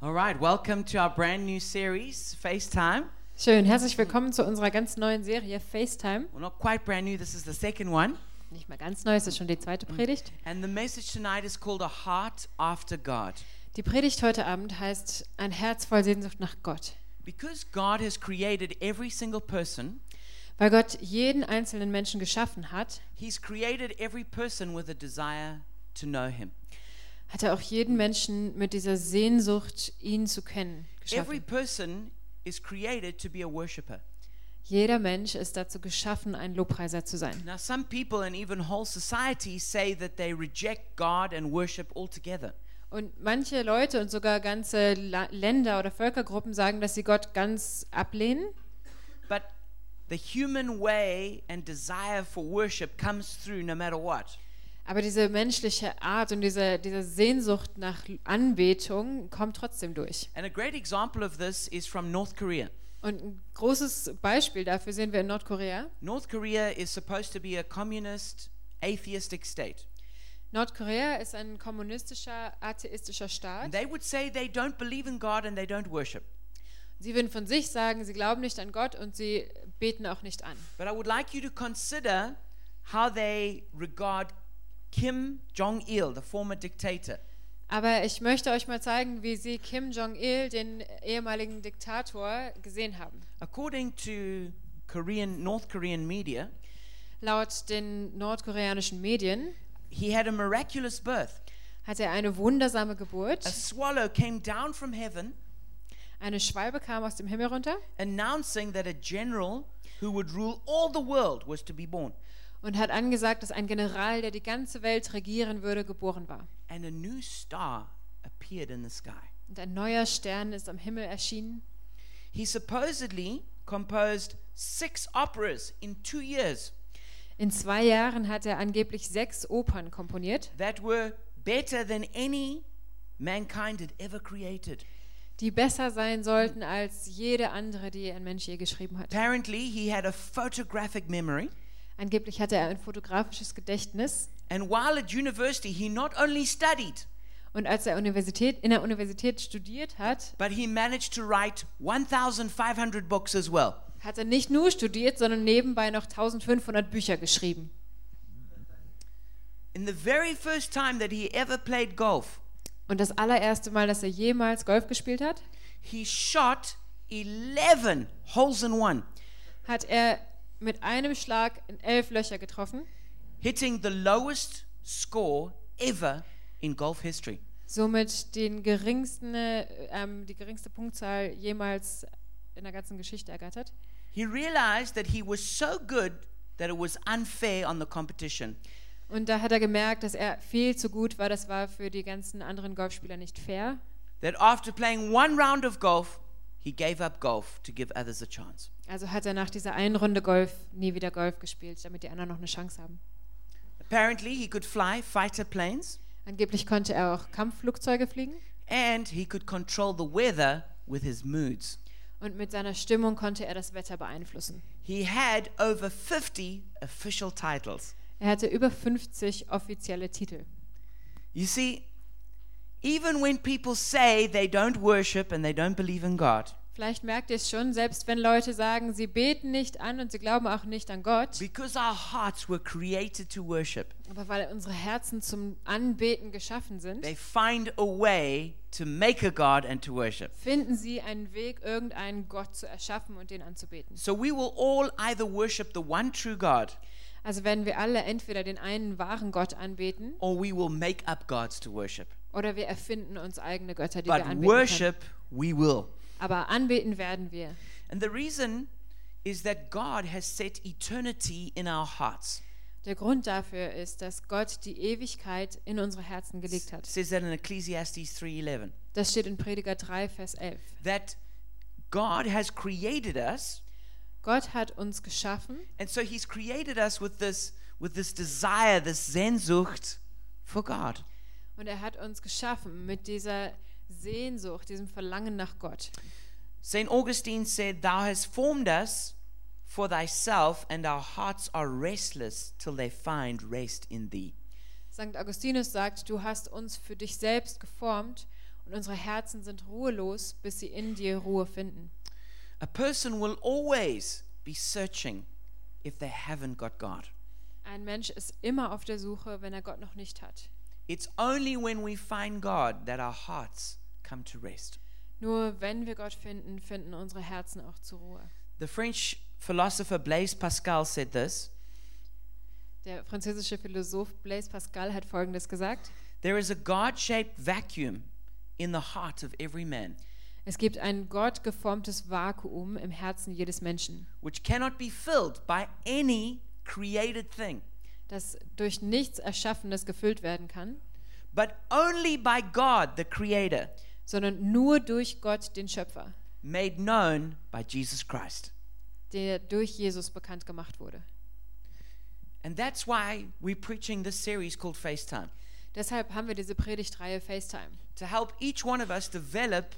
All right, welcome to our brand new series, FaceTime. Schön, herzlich willkommen zu unserer ganz neuen Serie FaceTime. Well, not quite brand new, this is the second one. Nicht mal ganz neu, es ist schon die zweite Predigt. And the message tonight is called A Heart After God. Die Predigt heute Abend heißt Ein Herz voll Sehnsucht nach Gott. Because God has created every single person, Weil Gott jeden einzelnen Menschen geschaffen hat, He's created every person with a desire to know Him. Hat er auch jeden Menschen mit dieser Sehnsucht, ihn zu kennen, Every geschaffen. person is created to be a worshiper. Jeder Mensch ist dazu geschaffen, ein Lobpreiser zu sein. Now, some people and even whole societies say that they reject God and worship altogether. Und manche Leute und sogar ganze La Länder oder Völkergruppen sagen, dass sie Gott ganz ablehnen. But the human way and desire for worship comes through no matter what. Aber diese menschliche Art und diese, diese Sehnsucht nach Anbetung kommt trotzdem durch. And a great example of this is from North Korea. Und ein großes Beispiel dafür sehen wir in Nordkorea. North Korea is supposed to be a communist, atheistic state. Nordkorea ist ein kommunistischer, atheistischer Staat. And they would say they don't believe in God and they don't worship. Sie würden von sich sagen, sie glauben nicht an Gott und sie beten auch nicht an. But I would like you to consider how they regard Kim Jong il, the former dictator. Aber ich möchte euch mal zeigen, wie sie Kim Jong-il, den ehemaligen Diktator, gesehen haben. According to Korean, North Korean media, Laut den nordkoreanischen Medien he had a miraculous birth. hat er eine wundersame A Geburt. swallow came down from heaven Eine Schwalbe kam aus dem Himmel runter announcing that a general who would rule all the world was to be born. Und hat angesagt, dass ein General, der die ganze Welt regieren würde, geboren war. And a new star appeared in the sky. Und ein neuer Stern ist am Himmel erschienen. He supposedly composed six operas in two years In zwei Jahren hat er angeblich sechs Opern komponiert, that were better than any mankind had ever created. die besser sein sollten als jede andere, die ein Mensch je geschrieben hat. Apparently, he had a photographic memory. Angeblich hatte er ein fotografisches Gedächtnis. And while at university, he not only studied, Und als er Universität, in der Universität studiert hat, but he managed to write 1,500 books as well. hat er nicht nur studiert, sondern nebenbei noch 1500 Bücher geschrieben. In the very first time that he ever played golf, Und das allererste Mal, dass er jemals Golf gespielt hat, he shot 11 holes in one, hat er mit einem Schlag in elf Löcher getroffen, hitting the lowest score ever in golf history. somit den geringsten, äh, ähm, die geringste Punktzahl jemals in der ganzen Geschichte ergattert. He realized that he was so good that it was unfair on the competition. Und da hat er gemerkt, dass er viel zu gut war. Das war für die ganzen anderen Golfspieler nicht fair. That after playing one round of golf, he gave up golf to give others a chance. Also hat er nach dieser einen Runde Golf nie wieder Golf gespielt, damit die anderen noch eine Chance haben. Apparently, he could fly fighter planes Angeblich konnte er auch Kampfflugzeuge fliegen and he could control the weather with his moods. und mit seiner Stimmung konnte er das Wetter beeinflussen. He had over 50 official titles. Er hatte über 50 offizielle Titel. You see, even when people say they don't worship and they don't believe in God, Vielleicht merkt ihr es schon, selbst wenn Leute sagen, sie beten nicht an und sie glauben auch nicht an Gott, because our hearts were created to worship, aber weil unsere Herzen zum Anbeten geschaffen sind, they find a way to make a God and to worship. finden sie einen Weg, irgendeinen Gott zu erschaffen und den anzubeten. So we will all either worship the one true God Also werden wir alle entweder den einen wahren Gott anbeten or we will make up gods to worship. Oder wir erfinden uns eigene Götter, die wir But anbeten worship, we will. können. Aber anbeten werden wir. And the reason is that God has set eternity in our hearts. Der Grund dafür ist, dass Gott die Ewigkeit in unsere Herzen gelegt hat. says that in Ecclesiastes 3:11 Das steht in Prediger 3, Vers 11. that God has created us Gott hat uns geschaffen and so he's created us with this with this desire, this Sehnsucht for God. Und er hat uns geschaffen mit dieser Sehnsucht, diesem Verlangen nach Gott. St. Augustine said, Thou hast formed us for thyself, and our hearts are restless till they find rest in thee. St. Augustinus sagt, du hast uns für dich selbst geformt Und unsere Herzen sind ruhelos, bis sie in dir Ruhe finden. A person will always be searching if they haven't got God. Ein Mensch ist immer auf der Suche, wenn er Gott noch nicht hat. It's only when we find God that our hearts come to rest. Nur wenn wir Gott finden, finden unsere Herzen auch zur Ruhe. The French philosopher Blaise Pascal said this Der französische Philosoph Blaise Pascal hat Folgendes gesagt. There is a God shaped vacuum in the heart of every man, Es gibt ein gottgeformtes Vakuum im Herzen jedes Menschen, which cannot be filled by any created thing, das durch nichts Erschaffenes gefüllt werden kann, but only by God, the Creator, sondern nur durch Gott, den Schöpfer, made known by Jesus Christ. der durch Jesus bekannt gemacht wurde. And that's why we're preaching this series called FaceTime Deshalb haben wir diese Predigtreihe FaceTime, to help each one of us develop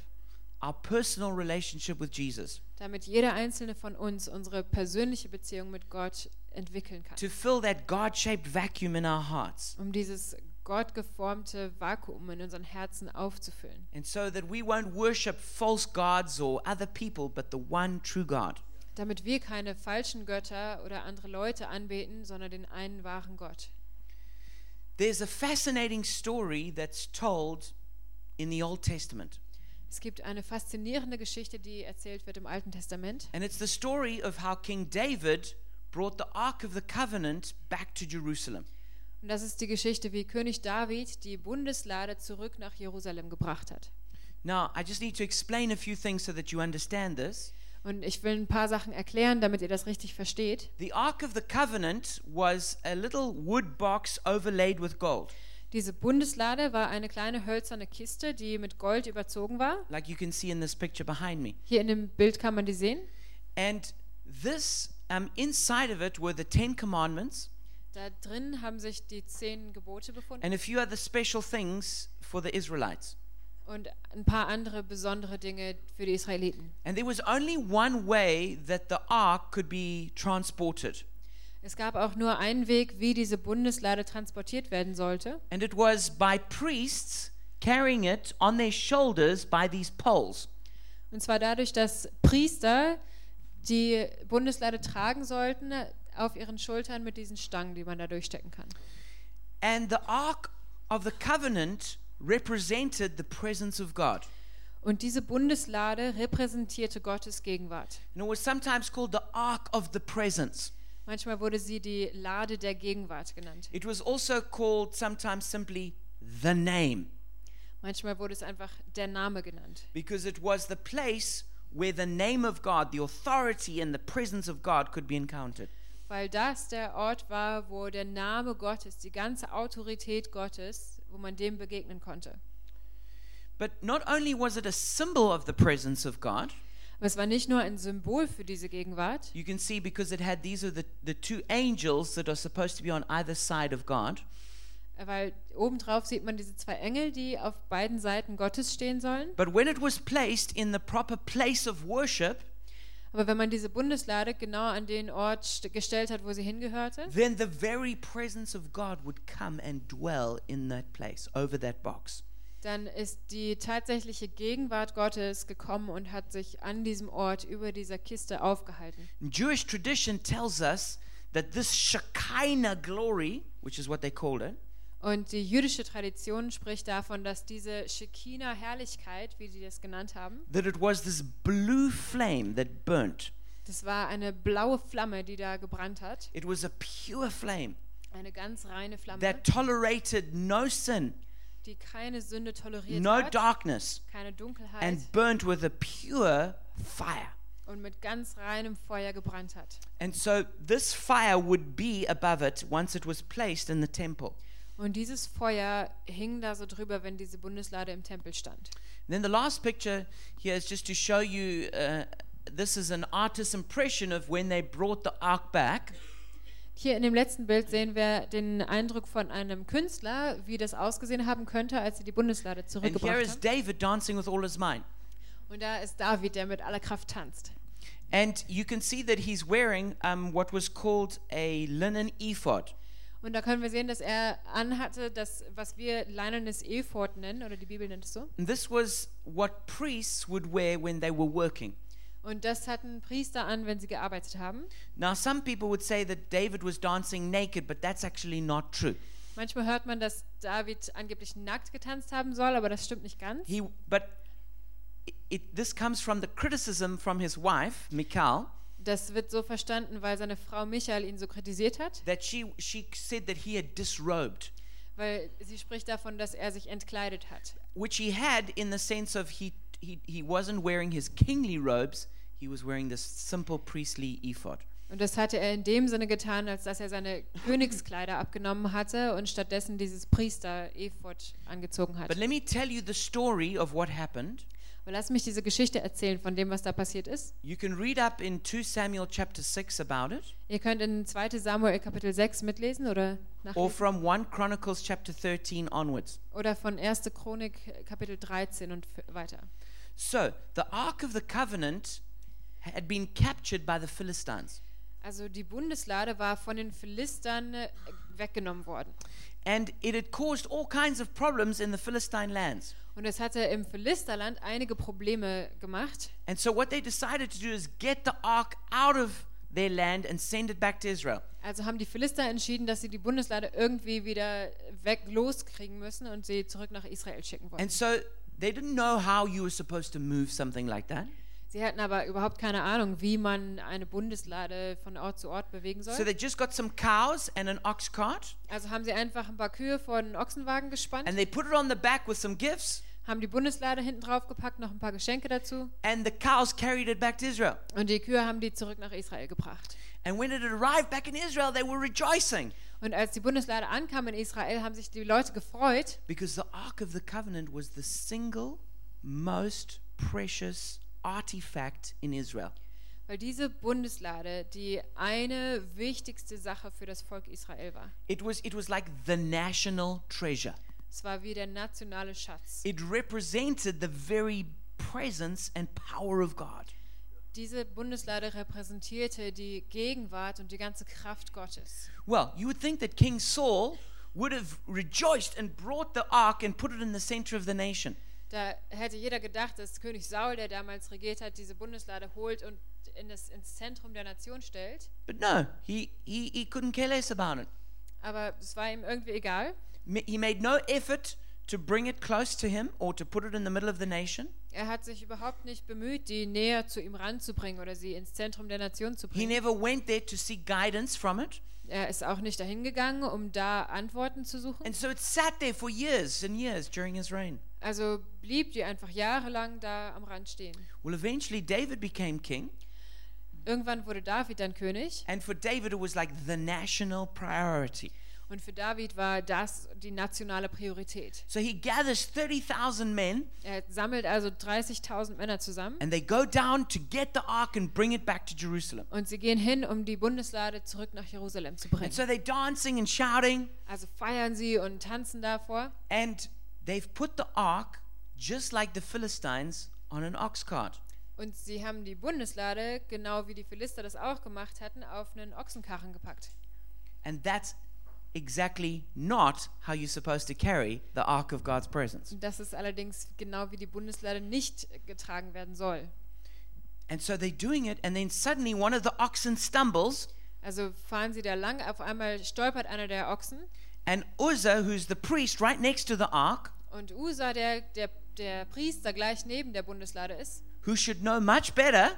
our personal relationship with Jesus, damit jeder einzelne von uns unsere persönliche Beziehung mit Gott entwickeln kann, to fill that God shaped vacuum in our hearts, um dieses gottgeformte Vakuum in unseren Herzen aufzufüllen. and so that we won't worship false gods or other people, but the one true God. Damit wir keine falschen Götter oder andere Leute anbeten, sondern den einen wahren Gott. There's a fascinating story that's told in the Old Testament, Es gibt eine faszinierende Geschichte, die erzählt wird im Alten Testament. and it's the story of how King David brought the Ark of the Covenant back to Jerusalem. Und das ist die Geschichte, wie König David die Bundeslade zurück nach Jerusalem gebracht hat. Now, I just need to explain a few things so that you understand this. Und ich will ein paar Sachen erklären, damit ihr das richtig versteht. The Ark of the Covenant was a little wood box overlaid with gold. Diese Bundeslade war eine kleine hölzerne Kiste, die mit Gold überzogen war. like you can see in this picture behind me. Hier in dem Bild kann man die sehen. And this, um, inside of it were the Ten Commandments Da drin haben sich die zehn Gebote befunden and a few other special things for the Israelites. und ein paar andere besondere Dinge für die Israeliten. And there was only one way that the ark could be transported, Es gab auch nur einen Weg, wie diese Bundeslade transportiert werden sollte. and it was by priests carrying it on their shoulders by these poles. Und zwar dadurch, dass Priester die Bundeslade tragen sollten auf ihren Schultern mit diesen Stangen, die man da durchstecken kann. And the ark of the covenant represented the presence of God. Und diese Bundeslade repräsentierte Gottes Gegenwart. And it was sometimes called the ark of the presence. Manchmal wurde sie die Lade der Gegenwart genannt. It was also called sometimes simply the name. Manchmal wurde es einfach der Name genannt, because it was the place where the name of God, the authority and the presence of God could be encountered. weil das der Ort war, wo der Name Gottes, die ganze Autorität Gottes, wo man dem begegnen konnte. But not only was it a symbol of the presence of God, Aber es war nicht nur ein Symbol für diese Gegenwart, you can see because it had these are the, the two angels that are supposed to be on either side of God. Weil obendrauf sieht man diese zwei Engel, die auf beiden Seiten Gottes stehen sollen. But when it was placed in the proper place of worship, Aber wenn man diese Bundeslade genau an den Ort st- gestellt hat, wo sie hingehörte, then the very presence of God would come and dwell in that place, over that box. dann ist die tatsächliche Gegenwart Gottes gekommen und hat sich an diesem Ort über dieser Kiste aufgehalten. Jewish tradition tells us that this Shekinah glory, which is what they called it, Und die jüdische Tradition spricht davon, dass diese Shekinah-Herrlichkeit, wie sie das genannt haben, that it was this blue flame that burnt. das war eine blaue Flamme, die da gebrannt hat, It was a pure flame eine ganz reine Flamme, that tolerated no sin, die keine Sünde toleriert no hat, darkness, keine Dunkelheit and burnt with a pure fire. und mit ganz reinem Feuer gebrannt hat. And so this fire would be above it once it was placed in the temple. Und dieses Feuer hing da so drüber, wenn diese Bundeslade im Tempel stand. And then the last picture here is just to show you uh, this is an artist's impression of when they brought the ark back. Hier in dem letzten Bild sehen wir den Eindruck von einem Künstler, wie das ausgesehen haben könnte, als sie die Bundeslade And here zurückgebracht is haben. David dancing with all his might. Und da ist David, der mit aller Kraft tanzt. And you can see that he's wearing um, what was called a linen ephod. Und da können wir sehen, dass er anhatte, das, was wir leinernes Ephod nennen, oder die Bibel nennt es so. And this was what priests would wear when they were working. Und das hatten Priester an, wenn sie gearbeitet haben. Now, some people would say that David was dancing naked, but that's actually not true. Manchmal hört man, dass David angeblich nackt getanzt haben soll, aber das stimmt nicht ganz. He, but it, it, this comes from the criticism from his wife, Michal, Das wird so verstanden, weil seine Frau Michael ihn so kritisiert hat, that she, she said that he had disrobed, weil sie spricht davon, dass er sich entkleidet hat. which he had in the sense of he, he, he wasn't wearing his kingly robes, he was wearing this simple priestly ephod. Und das hatte er in dem Sinne getan, als dass er seine Königskleider abgenommen hatte und stattdessen dieses Priester-Ephod angezogen hat. But let me tell you the story of what happened. Aber lass mich diese Geschichte erzählen von dem, was da passiert ist. You can read up in 2 Samuel chapter 6 about it, Ihr könnt in 2 Samuel Kapitel 6 mitlesen oder or nachlesen. from 1 Chronicles chapter 13 onwards. Oder von 1. Chronik Kapitel 13 und weiter. So, the Ark of the Covenant had been captured by the Philistines. Also die Bundeslade war von den Philistern weggenommen worden. And it had caused all kinds of problems in the Philistine lands. Und es hatte im Philisterland einige Probleme gemacht. And so, what they decided to do is get the ark out of their land and send it back to Israel. Also haben die Philister entschieden, dass sie die Bundeslade irgendwie wieder weg loskriegen müssen und sie zurück nach Israel schicken wollen. And so, they didn't know how you were supposed to move something like that. Sie hatten aber überhaupt keine Ahnung, wie man eine Bundeslade von Ort zu Ort bewegen So, soll. they just got some cows and an ox cart, Also haben sie einfach ein paar Kühe vor den Ochsenwagen gespannt, and they put it on the back with some gifts, haben die Bundeslade hinten drauf gepackt, noch ein paar Geschenke dazu and the cows carried it back to Israel. und die Kühe haben die zurück nach Israel gebracht. And when it arrived back in Israel, they were rejoicing Und als die Bundeslade ankam in Israel, haben sich die Leute gefreut, because the Ark of the Covenant was the single most precious artifact in Israel. weil diese Bundeslade die eine wichtigste Sache für das Volk Israel war. It was, it was like the national treasure. Es war wie der nationale Schatz. It represented the very presence and power of God. Diese Bundeslade repräsentierte die Gegenwart und die ganze Kraft Gottes. Well, you would think that King Saul would have rejoiced and brought the ark and put it in the center of the nation. Da hätte jeder gedacht, dass König Saul, der damals regiert hat, diese Bundeslade holt und in das, ins Zentrum der Nation stellt. But no, he, he, he couldn't care less about it. Aber es war ihm irgendwie egal. He made no effort to bring it close to him or to put it in the middle of the nation. Er hat sich überhaupt nicht bemüht, die näher zu ihm ranzubringen oder sie ins Zentrum der Nation zu He bringen. never went there to seek guidance from it. Er ist auch nicht dahin gegangen, um da Antworten zu suchen. And so it sat there for years and years during his reign. Also blieb die einfach jahrelang da am Rand stehen. Well, eventually David became king, Irgendwann wurde David dann König and for David it was like the national priority. und für David war das die nationale Priorität. So he gathers 30,000 men Er sammelt also 30.000 Männer zusammen and they go down to get the ark and bring it back to Jerusalem. und sie gehen hin, um die Bundeslade zurück nach Jerusalem zu And bringen. so they're dancing and shouting, Also feiern sie und tanzen davor and they've put the ark, just like the Philistines, on an ox cart. und sie haben die Bundeslade, genau wie die Philister das auch gemacht hatten, auf einen Ochsenkarren gepackt. And that's exactly not how you're supposed to carry the ark of God's presence. Das ist allerdings genau wie die Bundeslade nicht getragen werden soll. And so they're doing it, and then suddenly one of the oxen stumbles, Also fahren sie da lang, auf einmal stolpert einer der Ochsen and Uzzah, who's the priest right next to the ark, und Usa, der, der, der Priester gleich neben der Bundeslade ist, who should know much better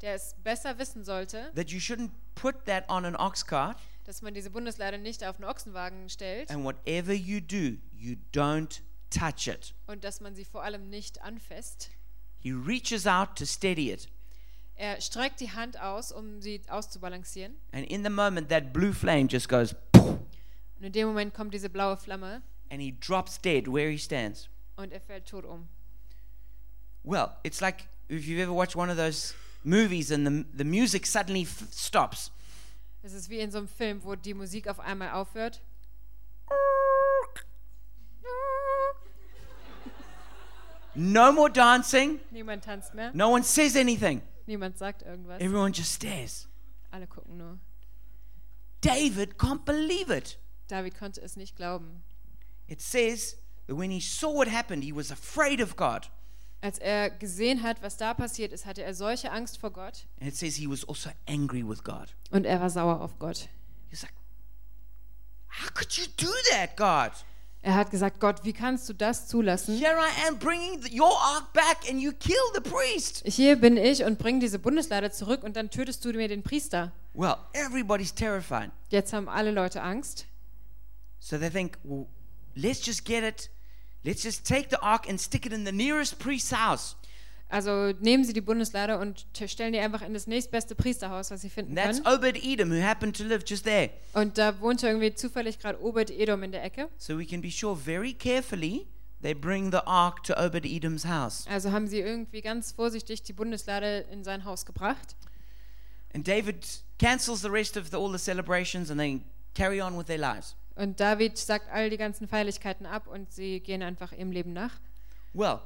der es besser wissen sollte, that you shouldn't put that on an ox cart, dass man diese Bundeslade nicht auf einen Ochsenwagen stellt and whatever you do, you don't touch it. und dass man sie vor allem nicht anfasst. He reaches out to steady it, Er streckt die Hand aus, um sie auszubalancieren. and in the moment, that blue flame just goes, Und in dem Moment kommt diese blaue Flamme and he drops dead where he stands. und er fällt tot um. Well, it's like if you've ever watched one of those movies and the, the music suddenly stops. Es ist wie in so einem Film, wo die Musik auf einmal aufhört. No more dancing. Niemand tanzt mehr, No one says anything. niemand sagt irgendwas. Everyone just stares. Alle gucken nur. David can't believe it. David konnte es nicht glauben. It says that when he saw what happened, he was afraid of God. Als er gesehen hat, was da passiert ist, hatte er solche Angst vor Gott And it says he was also angry with God. und er war sauer auf Gott. He's like, How could you do that, God? Er hat gesagt, Gott, wie kannst du das zulassen? Here I am bringing the, your ark back and you kill the priest. Hier bin ich und bring diese Bundeslade zurück und dann tötest du mir den Priester. Well, everybody's terrified. Jetzt haben alle Leute Angst. So they think, well, let's just get it. Let's just take the ark and stick it in the nearest priest's house. Also nehmen sie die Bundeslade und stellen die einfach in das nächstbeste Priesterhaus, was sie finden And that's können. Obed Edom, who happened to live just there. Und da wohnte irgendwie zufällig gerade Obed Edom in der Ecke. So we can be sure very carefully they bring the ark to Obed Edom's house. Also haben sie irgendwie ganz vorsichtig die Bundeslade in sein Haus gebracht. And David cancels the rest of the, all the celebrations and they carry on with their lives. Und David sagt all die ganzen Feierlichkeiten ab und sie gehen einfach ihrem Leben nach. Well,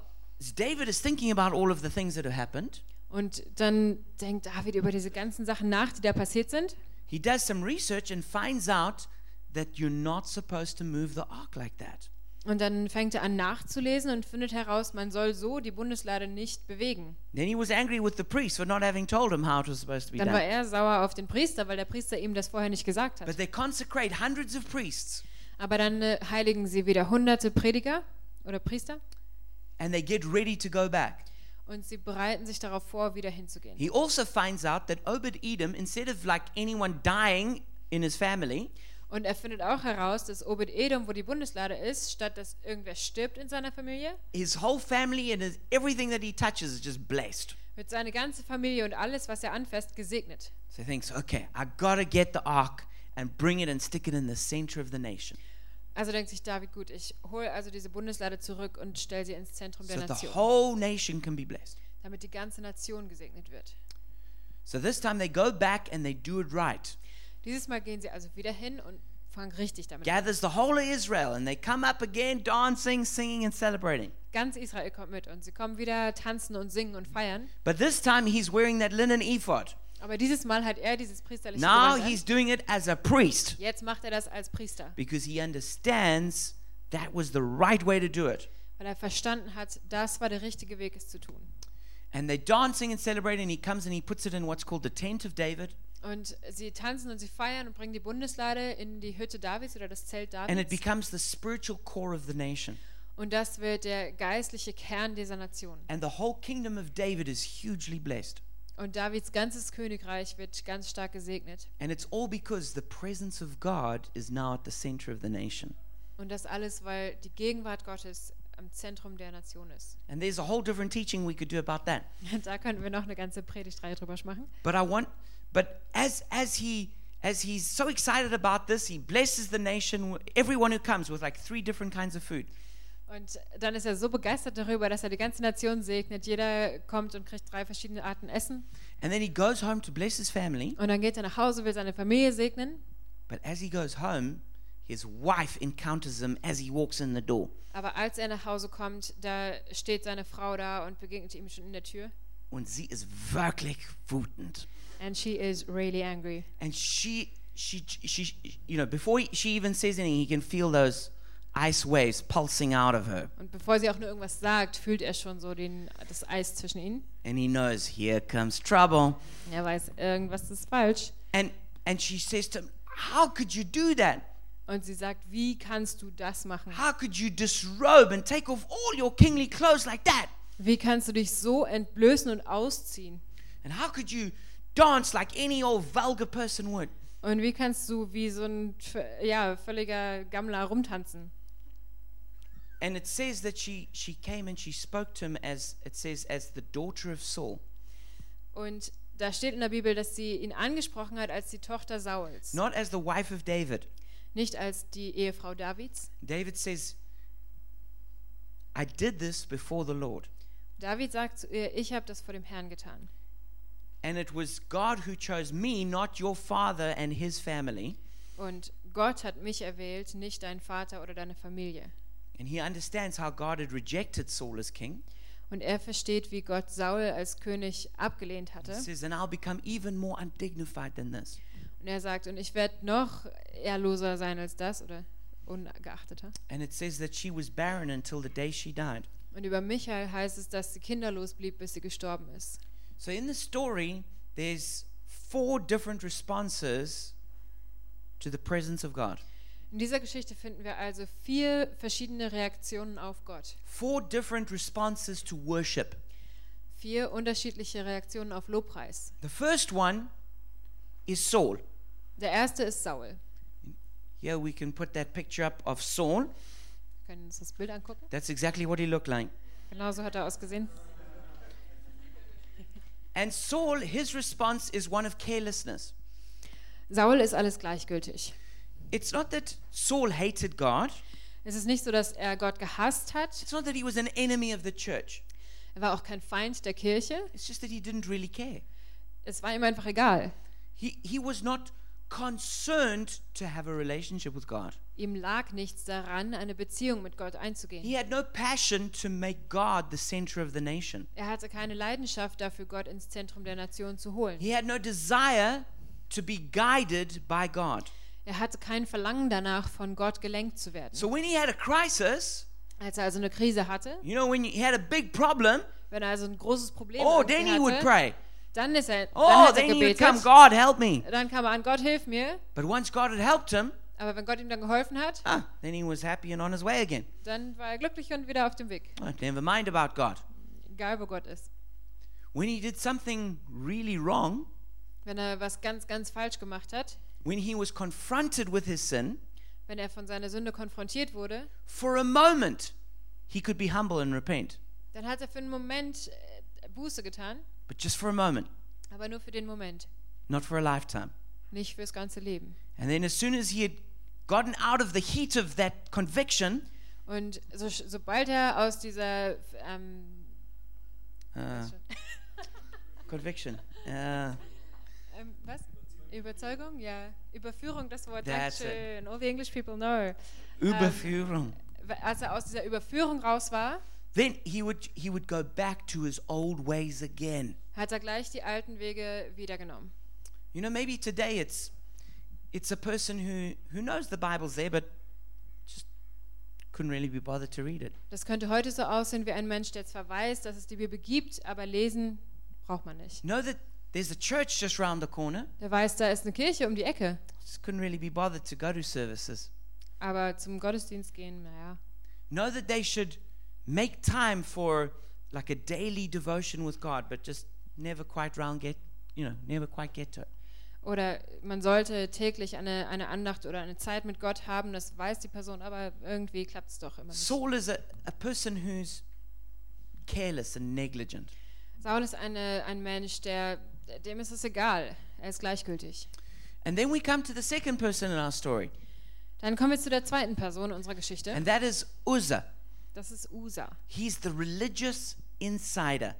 David is thinking about all of the things that have happened. Und dann denkt David über diese ganzen Sachen nach, die da passiert sind. He does some research and finds out that you're not supposed to move the ark like that. Und dann fängt er an nachzulesen und findet heraus, man soll so die Bundeslade nicht bewegen. Then he was angry with the priest for not having told him how it was supposed to be Dann war er sauer auf den Priester, weil der Priester ihm das vorher nicht gesagt But hat. they consecrate hundreds of priests Aber dann äh, heiligen sie wieder hunderte Prediger oder Priester and they get ready to go back. und sie bereiten sich darauf vor, wieder hinzugehen. He also finds out that Obed Edom, instead of like anyone dying in his family, Und er findet auch heraus, dass Obed Edom, wo die Bundeslade ist, statt dass irgendwer stirbt in seiner Familie, his whole family and his, everything that he touches is just blessed. wird seine ganze Familie und alles, was er anfasst, gesegnet. So he thinks, okay, I gotta get the ark and bring it and stick it in the center of the nation. Also denkt sich David, gut, ich hole also diese Bundeslade zurück und stelle sie ins Zentrum So der that the Nation, whole nation can be blessed. damit die ganze Nation gesegnet wird. So this time they go back and they do it right. Dieses Mal gehen sie also wieder hin und fangen richtig damit an. Gathers the whole of Israel and they come up again dancing, singing, and celebrating. Ganz Israel kommt mit und sie kommen wieder tanzen und singen und feiern. But this time he's wearing that linen ephod. Aber dieses Mal hat er dieses priesterliche Now Gewand an. he's doing it as a priest Jetzt macht er das als Priester, because he understands that was the right way to do it. weil er verstanden hat, das war der richtige Weg, es zu tun. And they're dancing and celebrating. He comes and he puts it in what's called the tent of David. Und sie tanzen und sie feiern und bringen die Bundeslade in die Hütte Davids oder das Zelt And it Davids. becomes the spiritual core of the nation. Und das wird der geistliche Kern dieser Nation. And the whole kingdom of David is hugely blessed. Und Davids ganzes Königreich wird ganz stark gesegnet. And it's all because the presence of God is now at the center of the nation. Und das alles, weil die Gegenwart Gottes am Zentrum der Nation ist. And there's a whole different teaching we could do about that. Da könnten wir noch eine ganze Predigtreihe drüber machen. But I want but as as he as he's so excited about this, he blesses the nation, everyone who comes with like three different kinds of food. Und dann ist er so begeistert darüber, dass er die ganze Nation segnet. Jeder kommt und kriegt drei verschiedene Arten Essen. And then he goes home to bless his family. Und dann geht er nach Hause, will seine Familie segnen. But as he goes home, his wife encounters him as he walks in the door. Aber als er nach Hause kommt, da steht seine Frau da und begegnet ihm schon in der Tür. Und sie ist wirklich wütend. And she is really angry. And she, she, she, you know, before he, she even says anything, he can feel those ice waves pulsing out of her. Und bevor sie auch nur irgendwas sagt, fühlt er schon so den, das Eis zwischen ihnen. And he knows, here comes trouble. Er weiß, irgendwas ist falsch. And, and she says to him, How could you do that? Und sie sagt, wie kannst du das machen? How could you disrobe and take off all your kingly clothes like that? Wie kannst du dich so entblößen und ausziehen? And how could you dance like any old vulgar person would? Und wie kannst du wie so ein ja, völliger Gammler rumtanzen? And it says that she, she came and she spoke to him as, it says, as the daughter of Saul. Und da steht in der Bibel, dass sie ihn angesprochen hat als die Tochter Sauls, Not as the wife of David. nicht als die Ehefrau Davids. David says, I did this before the Lord. David sagt zu ihr, ich habe das vor dem Herrn getan. And it was God who chose me, not your father and his family. Und Gott hat mich erwählt, nicht dein Vater oder deine Familie. And he understands how God had rejected Saul as king. Und er versteht, wie Gott Saul als König abgelehnt He hatte. says, And I'll become even more undignified than this. Und er sagt, und ich werde noch ehrloser sein als das oder ungeachteter. And it says that she was barren until the day she died. Und über Michael heißt es, dass sie kinderlos blieb, bis sie gestorben ist. So in the story, there's four different responses to the presence of God. In dieser Geschichte finden wir also vier verschiedene Reaktionen auf Gott. Four different responses to worship. Vier unterschiedliche Reaktionen auf Lobpreis. The first one is Saul. Der erste ist Saul. Here we can put that picture up of Saul. Wir können uns das Bild angucken. That's exactly what he looked like. Genauso hat er ausgesehen. And Saul, his response is one of carelessness. Saul ist alles gleichgültig. It's not that Saul hated God, Es ist nicht so, dass er Gott gehasst hat. it's not that he was an enemy of the church. Er war auch kein Feind der Kirche. It's just that he didn't really care. Es war ihm einfach egal. He, he was not concerned to have a relationship with God. Ihm lag nichts daran, eine Beziehung mit Gott einzugehen. He had no passion to make God the center of the nation. Er hatte keine Leidenschaft dafür, Gott ins Zentrum der Nation zu holen. He had no desire to be guided by God. Er hatte kein Verlangen danach, von Gott gelenkt zu werden. So when he had a crisis, Als er also eine Krise hatte, you know, when he had a big problem, wenn er also ein großes Problem oh, then he would hatte, pray. Dann ist er, dann Oh, hat er would come, gebetet. God, help me. Dann kam er an, Gott hilf mir. But once God had helped him, Aber wenn Gott ihm dann geholfen hat, ah, then he was happy and on his way again. dann war er glücklich und wieder auf dem Weg. Oh, never mind about God. Egal, wo Gott ist. When he did something really wrong, Wenn er was ganz, ganz falsch gemacht hat, when he was confronted with his sin, wenn er von seiner Sünde konfrontiert wurde, for a moment, he could be humble and repent. dann hat er für einen Moment äh, Buße getan, But just for a moment, aber nur für den Moment, not for a lifetime. nicht fürs ganze Leben. And then as soon as he had gotten out of the heat of that conviction, Und so, sobald er aus dieser ähm, uh, conviction, uh, ähm, was? Überzeugung? Ja. Überführung, das Wort. Dankeschön. All the English people know. Überführung. Als er aus dieser Überführung raus war, Then he would he would go back to his old ways again. hat er gleich die alten Wege wieder genommen. You know, maybe today it's it's a person who who knows the Bible's there, but just couldn't really be bothered to read it. Das könnte heute so aussehen wie ein Mensch, der zwar weiß, dass es die Bibel gibt, aber lesen braucht man nicht. Know that there's a church just round the corner, Der weiß, da ist eine Kirche um die Ecke, just couldn't really be bothered to go to services. aber zum Gottesdienst gehen, naja. Know that they should make time for like a daily devotion with God, but just never quite round get, you know, never quite get to it. Oder man sollte täglich eine, eine Andacht oder eine Zeit mit Gott haben, das weiß die Person, aber irgendwie klappt es doch immer nicht. Saul is a, a person who's careless and negligent. Saul ist eine, ein Mensch, der, dem ist es egal, er ist gleichgültig. And then we come to the second person in our story, Dann kommen wir zu der zweiten Person unserer Geschichte. and that is Uzzah. Das ist Usa, He's the religious insider.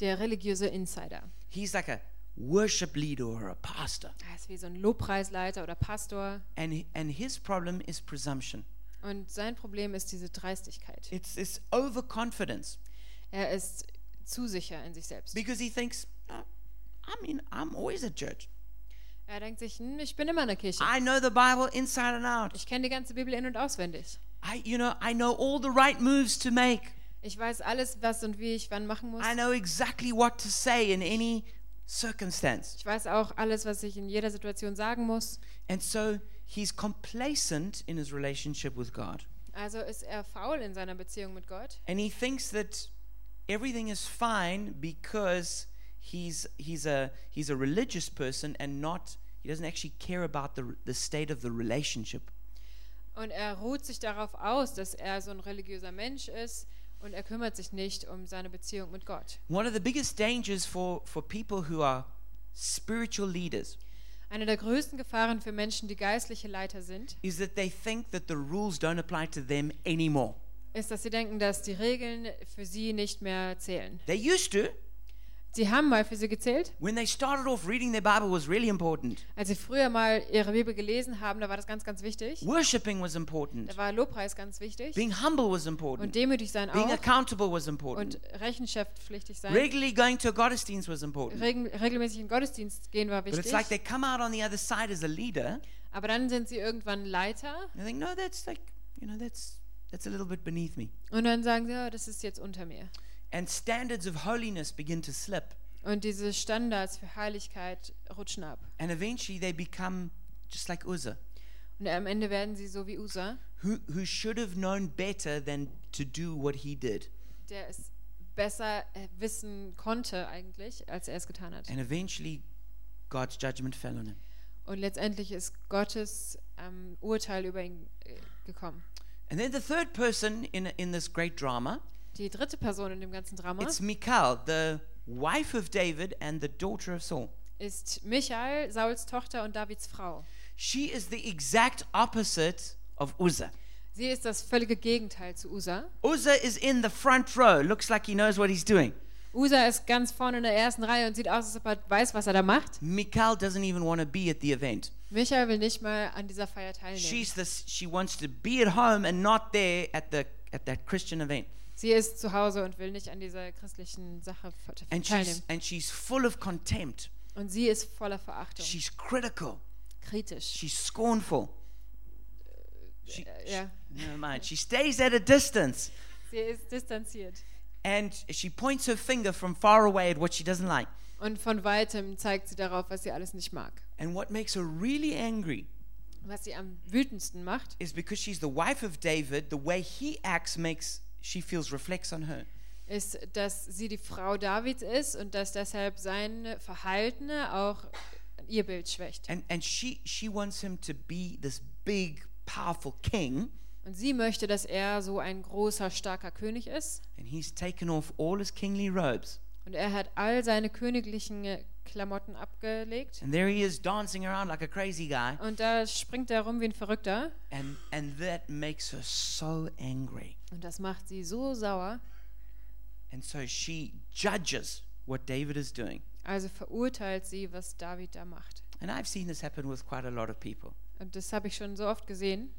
der religiöse Insider. He's like a worship leader or a pastor. Er ist wie so ein Lobpreisleiter oder Pastor. And, and his problem is presumption. Und sein Problem ist diese Dreistigkeit. It's this overconfidence Er ist zu sicher in sich selbst. because he thinks, "Oh, I mean, I'm always at church. Er denkt sich, hm, ich bin immer in der Kirche. I know the Bible inside and out. Ich kenne die ganze Bibel in- und auswendig. I, you know, I know all the right moves to make. Ich weiß alles, was und wie ich wann machen muss. I know exactly what to say in any circumstance. Ich weiß auch alles, was ich in jeder Situation sagen muss. And so he's complacent in his relationship with God. Also ist er faul in seiner Beziehung mit Gott. And he thinks that everything is fine because he's he's a he's a religious person and not he doesn't actually care about the the state of the relationship. Und er ruht sich darauf aus, dass er so ein religiöser Mensch ist und er kümmert sich nicht um seine Beziehung mit Gott. One of the biggest dangers for for people who are spiritual leaders Eine der größten Gefahren für Menschen, die geistliche Leiter sind, is that they think that the rules don't apply to them anymore. ist, dass sie denken, dass die Regeln für sie nicht mehr zählen. They used to, Sie haben mal für sie gezählt. When they started off, reading their Bible was really important. Als sie früher mal ihre Bibel gelesen haben, da war das ganz, ganz wichtig. Worshipping was important. Da war Lobpreis ganz wichtig. Being humble was Und important. demütig sein Being auch. accountable was important. Und rechenschaftspflichtig sein. Regularly going to a Gottesdienst was important. Regel, regelmäßig in Gottesdienst gehen war But it's wichtig. like they come out on the other side as a leader Aber dann sind sie irgendwann Leiter and they think, no, that's like, you know, that's that's a little bit beneath me. und dann sagen sie, oh, das ist jetzt unter mir. And standards of holiness begin to slip. Und diese Standards für Heiligkeit rutschen ab. And eventually they become just like Uzzah, Und am Ende werden sie so wie Usa, who, who should have known better than to do what he did. der es besser äh, wissen konnte eigentlich, als er es getan hat. And eventually God's judgment fell on him. Und letztendlich ist Gottes ähm, Urteil über ihn äh, gekommen. And then the third person in, in this great drama, Die dritte Person in dem ganzen Drama it's Michal, the wife of David and the daughter of Saul. ist Michael, Sauls Tochter und Davids Frau. She is the exact opposite of Uzzah. Sie ist das völlige Gegenteil zu Usa. Uzzah is in the front row, looks like he knows what he's doing. Usa ist ganz vorne in der ersten Reihe und sieht aus, als ob er weiß, was er da macht. Michal doesn't even want to be at the event. Michael will nicht mal an dieser Feier teilnehmen. She's the, she wants to be at home and not there at, the, at that Christian event. Sie ist zu Hause und will nicht an dieser christlichen Sache And she's, teilnehmen. and she's full of contempt. Und sie ist voller Verachtung, She's critical. kritisch. She's scornful. She, Äh, ja, never mind. She stays at a distance. sie ist distanziert. And she points her finger from far away at what she doesn't like. Und von weitem zeigt sie darauf, was sie alles nicht mag. And what makes her really angry Was sie am wütendsten macht, is because she's the wife of David, the way he acts makes she feels reflects on her. ist, dass sie die Frau Davids ist und dass deshalb sein Verhalten auch ihr Bild schwächt. And and she she wants him to be this big, powerful king, Und sie möchte, dass er so ein großer, starker König ist. and he's taken off all his kingly robes. Und er hat all seine königlichen Klamotten abgelegt. And there he is dancing around like a crazy guy. Und da springt er rum wie ein Verrückter. And and that makes her so angry. Und das macht sie so sauer. And so she judges what David is doing. Also verurteilt sie, was David da macht. And I've seen this happen with quite a lot of people. Und das habe ich schon so oft gesehen.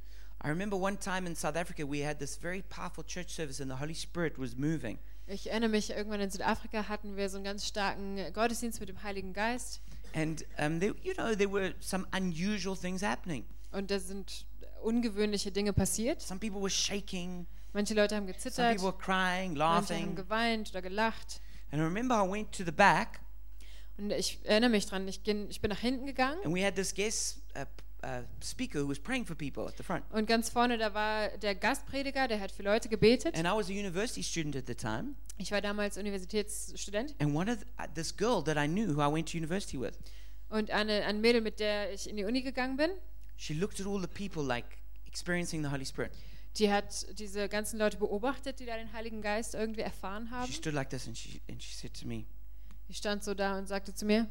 I remember one time in South Africa we had this very powerful church service and the Holy Spirit was moving. Ich erinnere mich, irgendwann in Südafrika hatten wir so einen ganz starken Gottesdienst mit dem Heiligen Geist. And um, there, you know, there were some unusual things happening. Und da sind ungewöhnliche Dinge passiert. Some people were shaking, Manche Leute haben some gezittert, people were crying, manche haben laughing. geweint oder gelacht. And I remember I went to the back Und ich erinnere mich dran, ich, ging, ich bin nach hinten gegangen and we had this guest uh, speaker who was praying for people at the front. und ganz vorne, da war der Gastprediger, der hat für Leute gebetet. And I was a university student at the time. Ich war damals Universitätsstudent And one of the, uh, this girl that I knew who I went to university with, und eine, ein Mädel, mit der ich in die Uni gegangen bin, she looked at all the people like experiencing the Holy Spirit. die hat diese ganzen Leute beobachtet, die da den Heiligen Geist irgendwie erfahren haben. She stood like this and she, and she said to me, Die stand so da und sagte zu mir,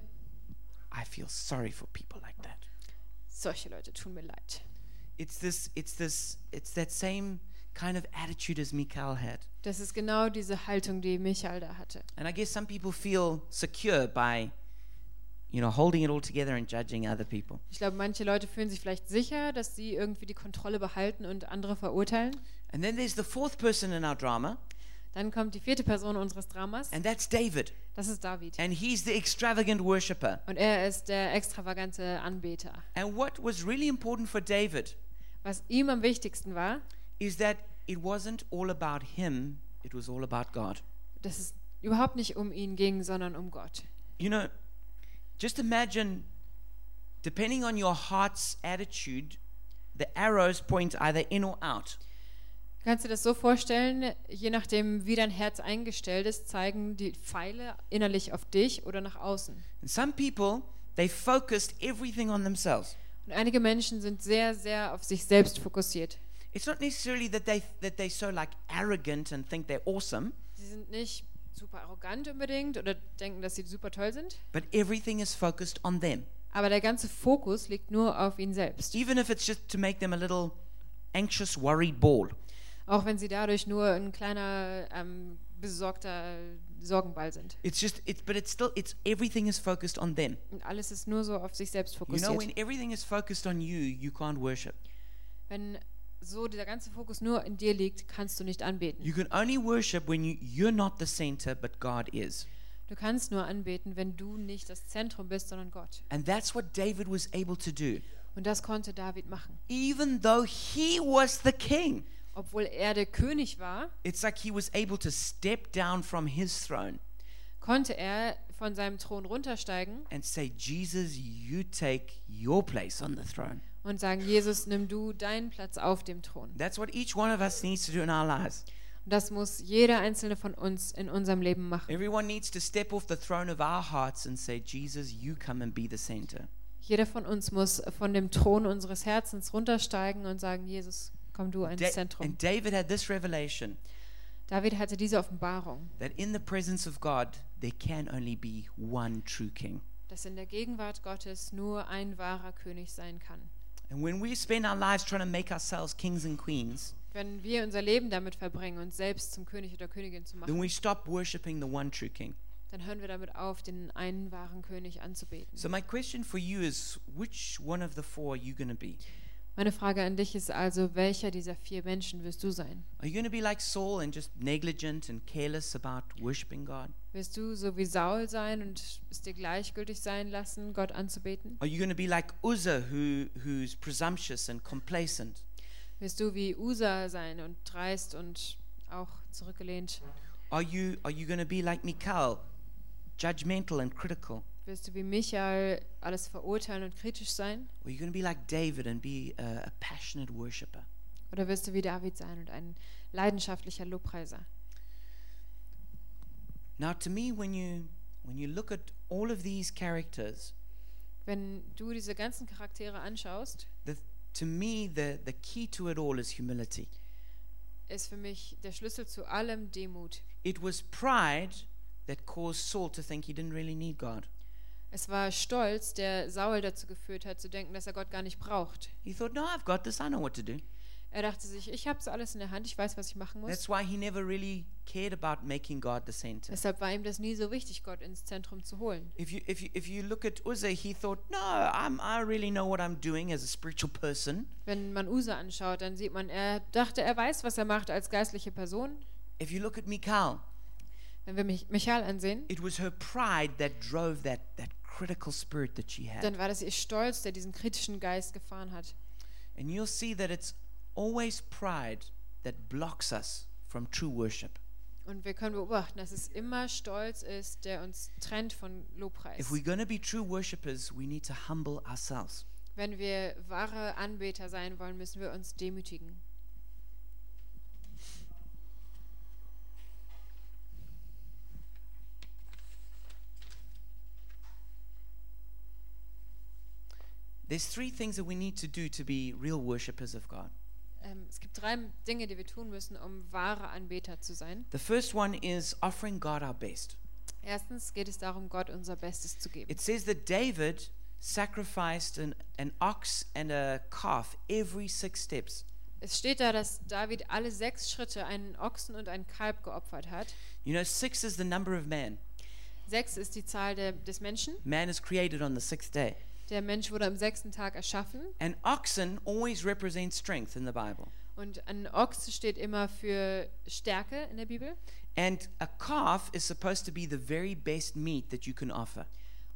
I feel sorry for people like that. Solche Leute tun mir leid. It's this, it's this, it's that same kind of attitude as Mikhail had. Das ist genau diese Haltung, die Michael da hatte. And I guess some people feel secure by, you know, holding it all together and judging other people. Ich glaube, manche Leute fühlen sich vielleicht sicher, dass sie irgendwie die Kontrolle behalten und andere verurteilen. And then there's the fourth person in our drama, Dann kommt die vierte Person unseres Dramas. and that's David. Das ist David. And he's the extravagant worshiper. Und er ist der extravagante Anbeter. And what was really important for David Was ihm am wichtigsten war, is that it wasn't all about him, it was all about God. dass es überhaupt nicht um ihn ging, sondern um Gott. You know, just imagine, depending on your heart's attitude, the arrows point either in or out. Kannst du das so vorstellen, je nachdem, wie dein Herz eingestellt ist, zeigen die Pfeile innerlich auf dich oder nach außen. And some people, they focused everything on themselves. Und einige Menschen sind sehr, sehr auf sich selbst fokussiert. It's not necessarily that they that they're so like arrogant and think they're awesome, Sie sind nicht super arrogant unbedingt oder denken, dass sie super toll sind, but everything is focused on them. aber der ganze Fokus liegt nur auf ihn selbst. Even if it's just to make them a little anxious, worried ball. Auch wenn sie dadurch nur ein kleiner, ähm, besorgter Sorgenball sind. It's just it's but it's still it's everything is focused on them. Und alles ist nur so auf sich selbst You know, fokussiert. when everything is focused on you, you can't worship. Wenn so dieser ganze Fokus nur in dir liegt, kannst du nicht anbeten. You can only worship when you, you're not the center, but God is. Du kannst nur anbeten, wenn du nicht das Zentrum bist, sondern Gott. And that's what David was able to do. Und das konnte David machen. Even though he was the king, Obwohl er der König war, it's like he was able to step down from his throne konnte er von seinem Thron runtersteigen and say, Jesus, you take your place on the throne. und sagen, Jesus, nimm du deinen Platz auf dem Thron. That's what each one of us needs to do in our lives. Und das muss jeder einzelne von uns in unserem Leben machen. Everyone needs to step off the throne of our hearts and say, Jesus, you come and be the center. Jeder von uns muss von dem Thron unseres Herzens runtersteigen und sagen, Jesus, komm du ins Da- Zentrum. and David had this revelation David hatte diese Offenbarung, that in the presence of God, there can only be one true king. dass in der Gegenwart Gottes nur ein wahrer König sein kann. And when we spend our lives trying to make ourselves kings and queens, Wenn wir unser Leben damit verbringen, uns selbst zum König oder Königin zu then machen, we stop worshiping the one true king. dann hören wir damit auf, den einen wahren König anzubeten. So, my question for you is which one of the four are you going to be? Meine Frage an dich ist also, welcher dieser vier Menschen wirst du sein? Are you going to be like Saul and just negligent and careless about worshiping God? Wirst du so wie Saul sein und es dir gleichgültig sein lassen, Gott anzubeten? Are you going to be like Uzzah, who, who's presumptuous and complacent? Wirst du wie Usa sein und dreist und auch zurückgelehnt? Are you, are you going to be like Michal, judgmental and critical? Wirst du wie Michael alles verurteilen und kritisch sein? Or are you going to be like David and be a, a passionate worshiper? Oder wirst du wie David sein und ein leidenschaftlicher Lobpreiser? Now, to me, when you, when you look at all of these characters, Wenn du diese ganzen Charaktere anschaust, the, to me, the, the key to it all is humility. ist für mich der Schlüssel zu allem Demut. It was pride that caused Saul to think he didn't really need God. Es war Stolz, der Saul dazu geführt hat, zu denken, dass er Gott gar nicht braucht. He thought, no, I've got this, I know what to do. Er dachte sich, ich habe alles in der Hand, ich weiß, was ich machen muss. That's why he never really cared about making God the center. Deshalb war ihm das nie so wichtig, Gott ins Zentrum zu holen. If you, if you, if you look at Uzzah, he thought, no, I'm, I really know what I'm doing as a spiritual person. Wenn man Usa anschaut, dann sieht man, er dachte, er weiß, was er macht als geistliche Person. If you look at Michal, Wenn wir mich Michael ansehen, it was her pride that drove that, that critical spirit that she had. dann war das ihr Stolz, der diesen kritischen Geist gefahren hat. And you'll see that it's always pride that blocks us from true worship. Und wir können beobachten, dass es immer Stolz ist, der uns trennt von Lobpreis. If we're going to be true worshippers, we need to humble ourselves. Wenn wir wahre Anbeter sein wollen, müssen wir uns demütigen. There's three things that we need to do to be real worshippers of God. Ähm, es gibt drei Dinge, die wir tun müssen, um wahre Anbeter zu sein. The first one is offering God our best. Erstens geht es darum, Gott unser Bestes zu geben. It says that David sacrificed an, an ox and a calf every six steps. Es steht da, dass David alle sechs Schritte einen Ochsen und einen Kalb geopfert hat. You know, six is the number of man. Sechs ist die Zahl der, des Menschen. Man is created on the sixth day. Der Mensch wurde am sechsten Tag erschaffen. And oxen always represent strength in the Bible. Und ein Ochs steht immer für Stärke in der Bibel. And a calf is supposed to be the very best meat that you can offer.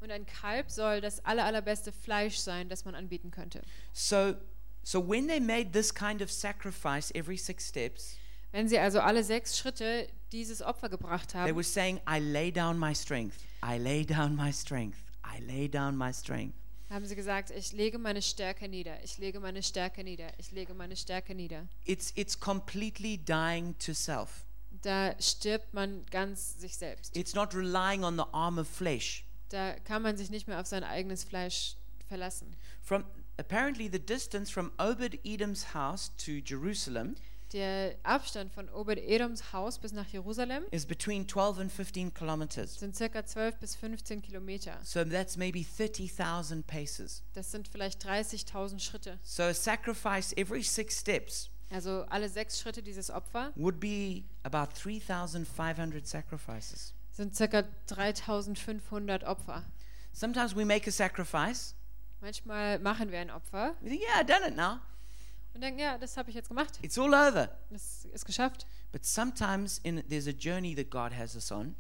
Und ein Kalb soll das aller, allerbeste Fleisch sein, das man anbieten könnte. So, so when they made this kind of sacrifice every six steps, Wenn sie also alle sechs Schritte dieses Opfer gebracht they haben, were saying, I lay down my strength. I lay down my strength. I lay down my strength. Haben sie gesagt, ich lege meine Stärke nieder, ich lege meine Stärke nieder, ich lege meine Stärke nieder. It's, it's completely dying to self. Da stirbt man ganz sich selbst. It's not relying on the arm of flesh. Da kann man sich nicht mehr auf sein eigenes Fleisch verlassen. From apparently the distance from Obed Edom's house to Jerusalem Der Abstand von Obed-Edoms Haus bis nach Jerusalem is between 12 and 15 kilometers. sind circa 12 bis 15 Kilometer. So that's maybe 30,000 paces. Das sind vielleicht 30.000 Schritte. So a sacrifice every six steps Also alle sechs Schritte dieses Opfer would be about 3,500 sacrifices. sind circa 3500 Opfer. Sometimes we make a sacrifice. Manchmal machen wir ein Opfer We think, yeah, I've done it now. Und denken, ja, das habe ich jetzt gemacht. It's all over. Das ist geschafft. But sometimes in, there's a journey that God has us on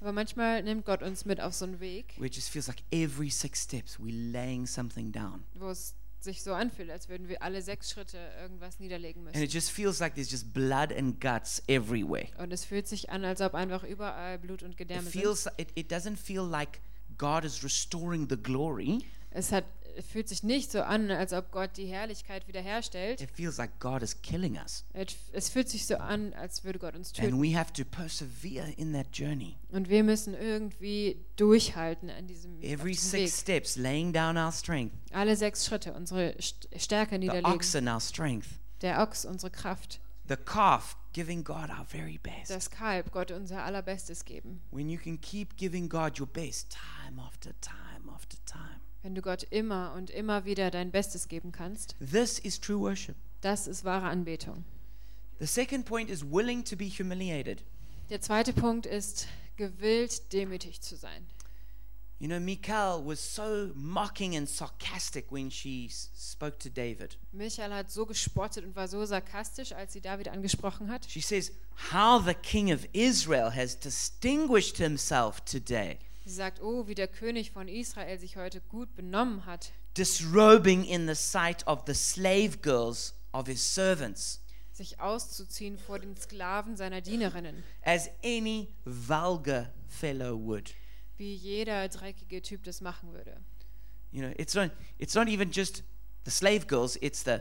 Aber manchmal nimmt Gott uns mit auf so einen Weg, where it just feels like every six steps we're laying something down. wo es sich so anfühlt, als würden wir alle sechs Schritte irgendwas niederlegen And müssen. it just feels like there's just blood and guts everywhere. Und es fühlt sich an, als ob einfach überall Blut und It Gedärme sind. feels it, it doesn't feel like God is restoring the glory. Es hat, fühlt sich nicht so an, als ob Gott die Herrlichkeit wiederherstellt. It feels like God is killing us. Es fühlt sich so an, als würde Gott uns töten. And we have to persevere in that journey. Und wir müssen irgendwie durchhalten an diesem, Every six Weg. steps, laying down our strength, Alle sechs Schritte unsere St- Stärke the niederlegen. oxen our strength, Der Ochs unsere Kraft. the calf giving God our very best. Das Kalb Gott unser allerbestes geben. When you can keep giving God your best time after time after time. Wenn du Gott immer und immer wieder dein Bestes geben kannst, This is true worship. das ist wahre Anbetung. The second point is willing to be humiliated. Der zweite Punkt ist, gewillt demütig zu sein. You know, Michal was so mocking and sarcastic when she spoke to David. Michael hat so gespottet und war so sarkastisch, als sie David angesprochen hat. She says, How the king of Israel has distinguished himself today, Sie sagt, oh, wie der König von Israel sich heute gut benommen hat, disrobing in the sight of the slave girls of his servants, sich auszuziehen vor den Sklaven seiner Dienerinnen, as any vulgar fellow would. wie jeder dreckige Typ das machen würde. You know, it's not, it's not even just the slave girls, it's the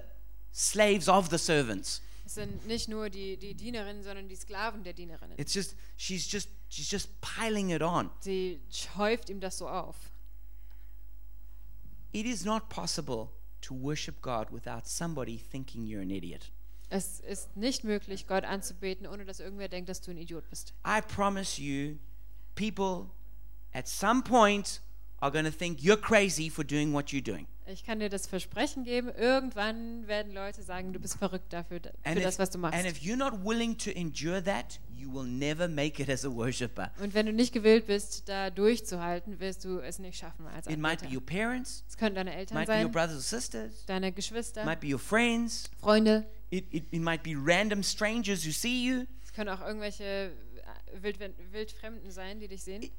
slaves of the servants. Es sind nicht nur die, die Dienerinnen, sondern die Sklaven der Dienerinnen. It's just, she's just, she's just piling it on. Sie häuft ihm das so auf. It is not possible to worship God without somebody thinking you're an idiot. Es ist nicht möglich, Gott anzubeten, ohne dass irgendwer denkt, dass du ein Idiot bist. I promise you, people at some point are going to think you're crazy for doing what you're doing. Ich kann dir das Versprechen geben, irgendwann werden Leute sagen, du bist verrückt dafür, für And das, if, was du machst. and if you're not willing to endure that, you will never make it as a worshiper. Und wenn du nicht gewillt bist, da durchzuhalten, wirst du es nicht schaffen als It might be Anbeter. your parents, Es können deine Eltern might be your sein, sisters, deine Geschwister, friends, Freunde. it, it, it might be random strangers who see you. Es können auch irgendwelche äh, Wild, Wildfremden sein, die dich sehen.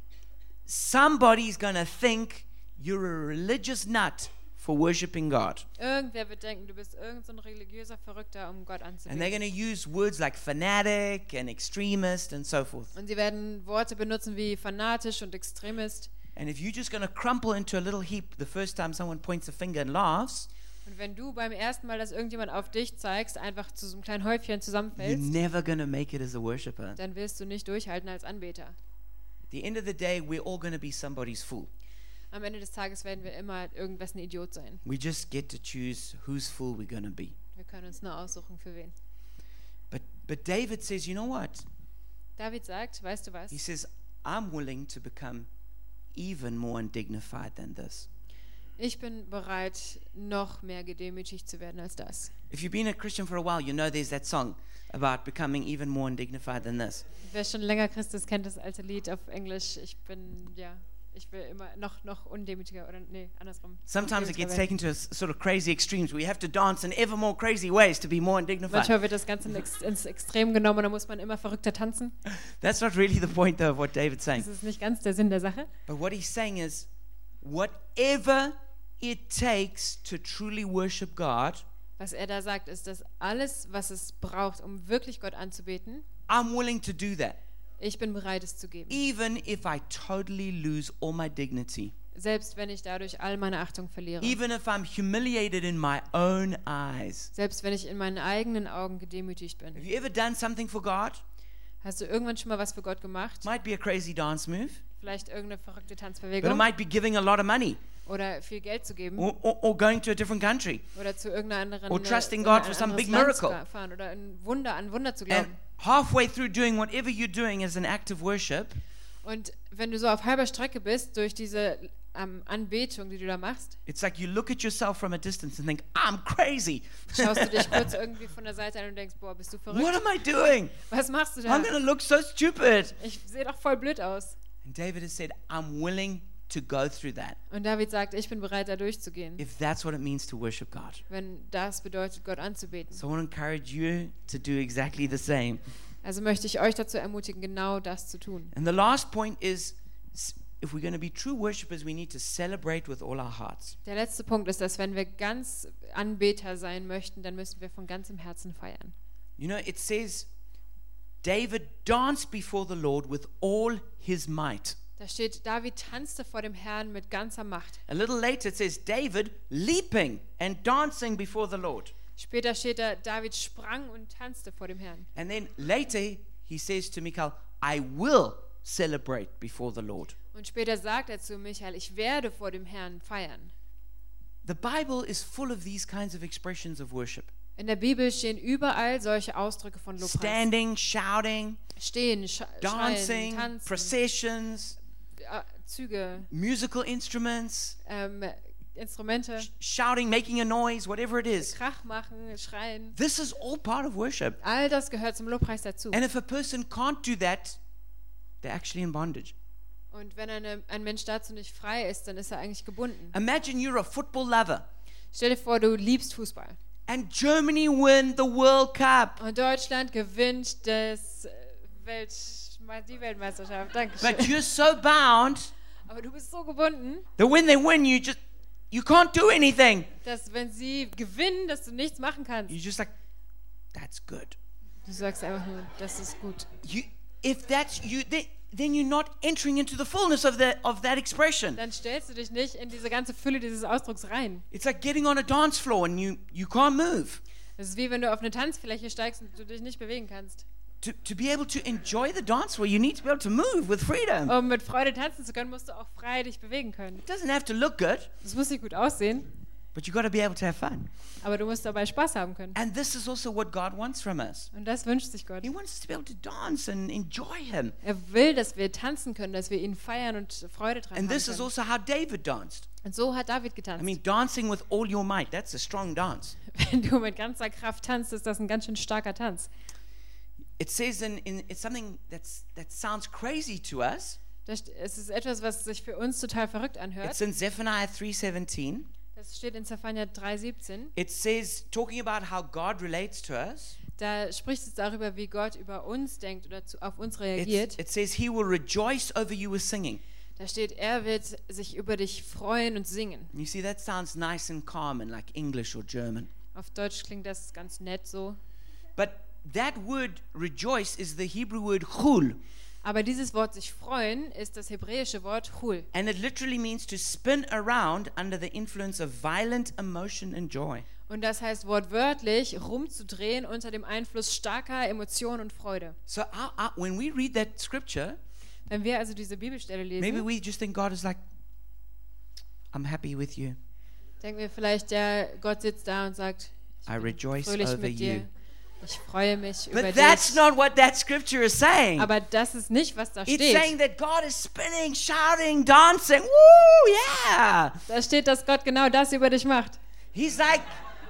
Somebody's to think you're a religious nut for worshiping God. Irgendwer wird denken, du bist irgendein so ein religiöser Verrückter, um Gott And they're going anzubeten. to use words like fanatic and extremist and so forth. Und sie werden Worte benutzen wie fanatisch und Extremist. And if you're just going to crumple into a little heap the first time someone points a finger and laughs, Und wenn du beim ersten Mal, dass irgendjemand auf dich zeigst, einfach zu so einem kleinen Häufchen you're zusammenfällst, never going to make it as a worshiper. dann wirst du nicht durchhalten als Anbeter. At the end of the day, we're all to be somebody's fool. Am Ende des Tages werden wir immer irgendwas ein Idiot sein. We just get to choose whose fool we're going to be. Wir können uns nur aussuchen, für wen. But, but David says, you know what? David sagt, weißt du was? He says, I'm willing to become even more undignified than this. Ich bin bereit, noch mehr gedemütigt zu werden als das. If you've been a Christian for a while, you know there's that song about becoming even more undignified than this. Wer schon länger Christ ist, kennt das alte Lied auf Englisch. Ich bin, ja, ich will immer noch, noch undemütiger oder, nee, andersrum. Sometimes it gets taken to sort of crazy extremes you have to dance in ever more crazy ways to be more undignified. Manchmal wird das Ganze ins Extrem genommen und da muss man immer verrückter tanzen. That's not really the point, though, of what David's saying. Das ist nicht ganz der Sinn der Sache. But what he's saying is, whatever it takes to truly worship God, Was er da sagt, ist, dass alles, was es braucht, um wirklich Gott anzubeten, I'm willing to do that, ich bin bereit, es zu geben. even if I totally lose all my dignity, Selbst wenn ich dadurch all meine Achtung verliere. even if I'm humiliated in my own eyes. Selbst wenn ich in meinen eigenen Augen gedemütigt Have bin. you ever done something for God? Hast du irgendwann schon mal was für Gott gemacht? Might be a crazy dance move, Vielleicht irgendeine verrückte but it Tanzbewegung? might be giving a lot of money Oder viel Geld zu geben? or, or, or going to a different country. Oder zu irgendeiner anderen Or äh, trusting in God for some big Land miracle. zu fahren oder ein Wunder, an Wunder zu And glauben. halfway through doing whatever you're doing as an act of worship, Und wenn du so auf halber Strecke bist durch diese ähm, Anbetung, die du da machst, It's like you look at yourself from a distance and think, I'm crazy. schaust du dich kurz irgendwie von der Seite an und denkst, boah, bist du what verrückt? am I doing? Was machst du da? I'm going to look so stupid. Ich sehe doch voll blöd aus. And David has said, I'm willing to go through that Und David sagt, ich bin bereit, da durchzugehen, if that's what it means to worship God. wenn das bedeutet, Gott anzubeten. So I want to encourage you to do exactly the same. Also möchte ich euch dazu ermutigen, genau das zu tun. And the last point is if we're going to be true worshipers, we need to celebrate with all our hearts. Der letzte Punkt ist, dass wenn wir ganz Anbeter sein möchten, dann müssen wir von ganzem Herzen feiern. You know, it says David danced before the Lord with all his might. Da steht, David tanzte vor dem Herrn mit ganzer Macht. A little later, it says David leaping and dancing before the Lord. Später steht da, David sprang und tanzte vor dem Herrn. And then later, he says to Michal, I will celebrate before the Lord. Und später sagt er zu Michael, ich werde vor dem Herrn feiern. The Bible is full of these kinds of expressions of worship In der Bibel stehen überall solche Ausdrücke von Lobpreis. standing, shouting, Stehen, sch schreien, dancing, tanzen, processions, Züge, musical instruments, ähm, Instrumente, sh- shouting, making a noise, whatever it is. Krach machen, schreien. This is all part of worship. All das gehört zum Lobpreis dazu. And if a person can't do that, they're actually in bondage. Und wenn eine, ein Mensch dazu nicht frei ist, dann ist er eigentlich gebunden. Imagine you're a football lover Stell dir vor, du liebst Fußball. and Germany win the World Cup. Und Deutschland gewinnt das äh, Welt, die Weltmeisterschaft. But Dankeschön. you're so bound Aber du bist so gebunden, that when they win, you just you can't do anything. dass wenn sie gewinnen, dass du nichts machen kannst. You're just like, that's good. Du sagst einfach nur, das ist gut. You, if that's you, then, then you're not entering into the fullness of that of that expression. Dann stellst du dich nicht in diese ganze Fülle dieses Ausdrucks rein. It's like getting on a dance floor and you you can't move. Das ist wie wenn du auf eine Tanzfläche steigst und du dich nicht bewegen kannst. To, to be able to enjoy the dance floor, you need to be able to move with freedom. Um mit Freude tanzen zu können, musst du auch frei dich bewegen können. It doesn't have to look good, Das muss nicht gut aussehen, but you got to be able to have fun. aber du musst dabei Spaß haben können. And this is also what God wants from us. Und das wünscht sich Gott. He wants us to be able to dance and enjoy Him. Er will, dass wir tanzen können, dass wir ihn feiern und Freude dran And haben this is können. also how David danced. Und so hat David I getanzt. mean, dancing with all your might, that's a strong dance. Wenn du mit ganzer Kraft tanzt, ist das ein ganz schön starker Tanz. It says in, in it's something that's that sounds crazy to us. Das, es ist etwas, was sich für uns total verrückt anhört. It's in Zephaniah 3:17. Das steht in Zephania 3,17. It says talking about how God relates to us. Da spricht es darüber, wie Gott über uns denkt oder zu, auf uns It's, reagiert. it says he will rejoice over you with singing. Da steht, er wird sich über dich freuen und singen. You see that sounds nice and calm and like English or German. Auf Deutsch klingt das ganz nett so. But that word rejoice is the Hebrew word chul. Aber dieses Wort sich freuen ist das hebräische Wort Hul. And it literally means to spin around under the influence of violent emotion and joy. Und das heißt wortwörtlich rumzudrehen unter dem Einfluss starker Emotionen und Freude. So our, our, when we read that scripture, Wenn wir also diese Bibelstelle maybe lesen, we just think God is like, I'm happy with you. denken wir vielleicht, ja, Gott sitzt da und sagt, ich I bin rejoice fröhlich over mit you. Ich freue mich über But that's dich. not what that scripture is saying. Aber das ist nicht, was da It's saying steht. that God is spinning, shouting, dancing. Woo, yeah. Da steht, dass Gott genau das über dich macht. He's like,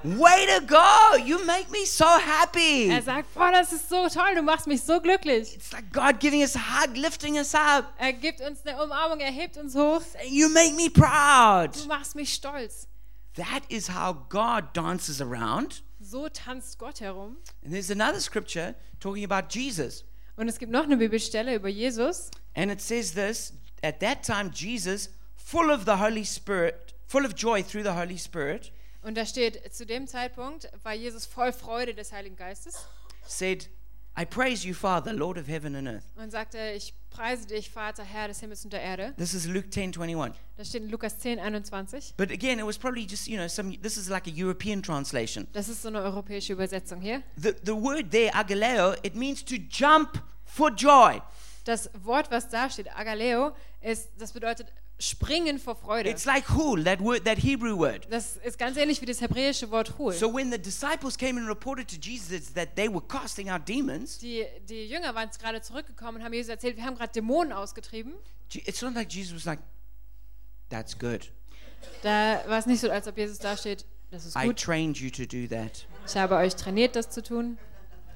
way to go. You make me so happy. Er sagt, boah, das ist so toll, du machst mich so glücklich. It's like God giving us a hug, lifting us up. Er gibt uns eine Umarmung, er hebt uns hoch. You make me proud. Du machst mich stolz. That is how God dances around. So tanzt Gott herum. And there's another scripture talking about Jesus. Und es gibt noch eine Bibelstelle über Jesus. And it says this At that time, Jesus, full of the Holy Spirit, full of joy through the Holy Spirit, Und da steht, zu dem Zeitpunkt war Jesus voll Freude des Heiligen Geistes said, I praise you, Father, Lord of heaven and earth. und sagte, ich preise dich, Vater, Herr des Himmels und der Erde. This is Luke 10 21. Das steht in Lukas 10, 21. But again, it was probably just, you know, some, this is like a European translation. Das ist so eine europäische Übersetzung hier. The, the word there, agaleo, it means to jump for joy. Das Wort, was da steht, Agaleo, ist, das bedeutet springen vor Freude. It's like hul, that word, that Hebrew word. Das ist ganz ähnlich wie das hebräische Wort Hul. So when the disciples came and reported to Jesus that they were casting out demons, Die, die Jünger waren gerade zurückgekommen und haben Jesus erzählt, wir haben gerade Dämonen ausgetrieben. It's not like Jesus was like, That's good. Da war es nicht so, als ob Jesus da steht, das ist I gut. trained you to do that. Ich habe euch trainiert, das zu tun.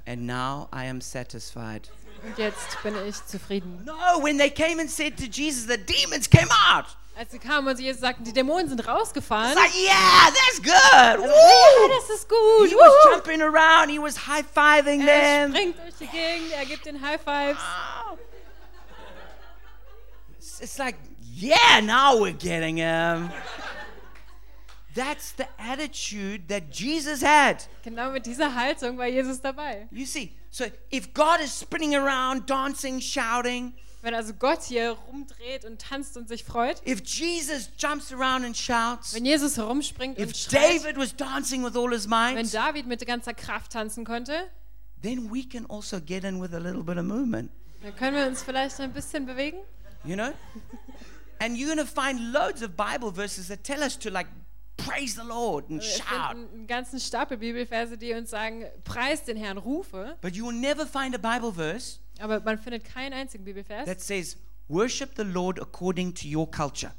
And now I am satisfied. Und jetzt bin ich zufrieden. No, when they came and said to Jesus, the demons came out. Als sie kamen und sie Jesus sagten, die Dämonen sind rausgefahren. It's like, yeah, that's good. Ja, das ist gut. He was jumping around. He was high fiving Er them. springt durch die Gegend, er gibt den High Fives. It's, it's like, yeah, now we're getting him. That's the attitude that Jesus had. Genau mit dieser Haltung war Jesus dabei. You see, so if God is spinning around, dancing, shouting, Wenn also Gott hier rumdreht und tanzt und sich freut, if Jesus jumps around and shouts, wenn Jesus herumspringt und if schreit, David was dancing with all his might, wenn David mit ganzer Kraft tanzen konnte, then we can also get in with a little bit of movement, dann können wir uns vielleicht ein bisschen bewegen. you know? And you're going to find loads of Bible verses that tell us to like praise the Lord and Wir shout. einen ganzen Stapel Bibelverse, die uns sagen, preis den Herrn, rufe. But you will never find a Bible verse Aber man findet keinen einzigen Bibelvers, that says, worship the Lord according to your culture.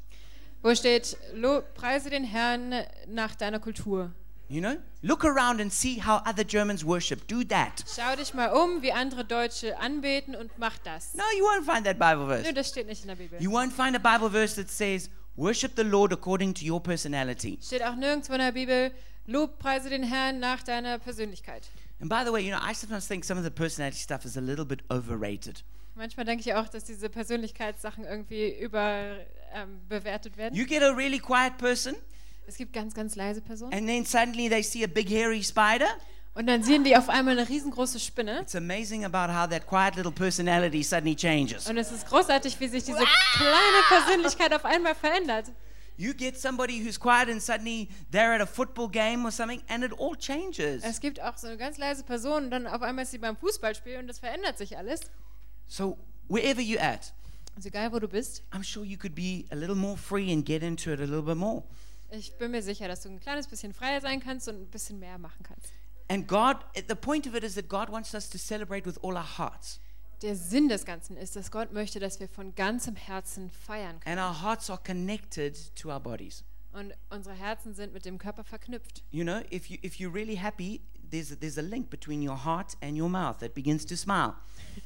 wo steht, "Lo- preise den Herrn nach deiner Kultur. You know? Look around and see how other Germans worship. Do that. Schau dich mal um, wie andere Deutsche anbeten und mach das. No, you won't find that Bible verse. Nö, das steht nicht in der Bibel. You won't find a Bible verse that says, worship the Lord according to your personality. Steht auch nirgendwo in der Bibel, Lob, preise den Herrn nach deiner Persönlichkeit. And by the way, you know, I sometimes think some of the personality stuff is a little bit overrated. Manchmal denke ich auch, dass diese Persönlichkeitssachen irgendwie überbewertet ähm, werden. You get a really quiet person, Es gibt ganz, ganz leise Personen. and then suddenly they see a big hairy spider. Und dann sehen die auf einmal eine riesengroße Spinne. It's amazing about how that quiet little personality suddenly changes. Und es ist großartig, wie sich diese kleine Persönlichkeit auf einmal verändert. You get somebody who's quiet, and suddenly they're at a football game or something, and it all changes. Es gibt auch so eine ganz leise Person und dann auf einmal ist sie beim Fußballspiel und das verändert sich alles. So, wherever you're at, Also egal, wo du bist, I'm sure you could be a little more free and get into it a little bit more. ich bin mir sicher, dass du ein kleines bisschen freier sein kannst und ein bisschen mehr machen kannst. And God, the point of it is that God wants us to celebrate with all our hearts. Der Sinn des Ganzen ist, dass Gott möchte, dass wir von ganzem Herzen feiern können. And our hearts are connected to our bodies. Und unsere Herzen sind mit dem Körper verknüpft. You know, if, you, if you're really happy, there's a, there's a link between your heart and your mouth that begins to smile.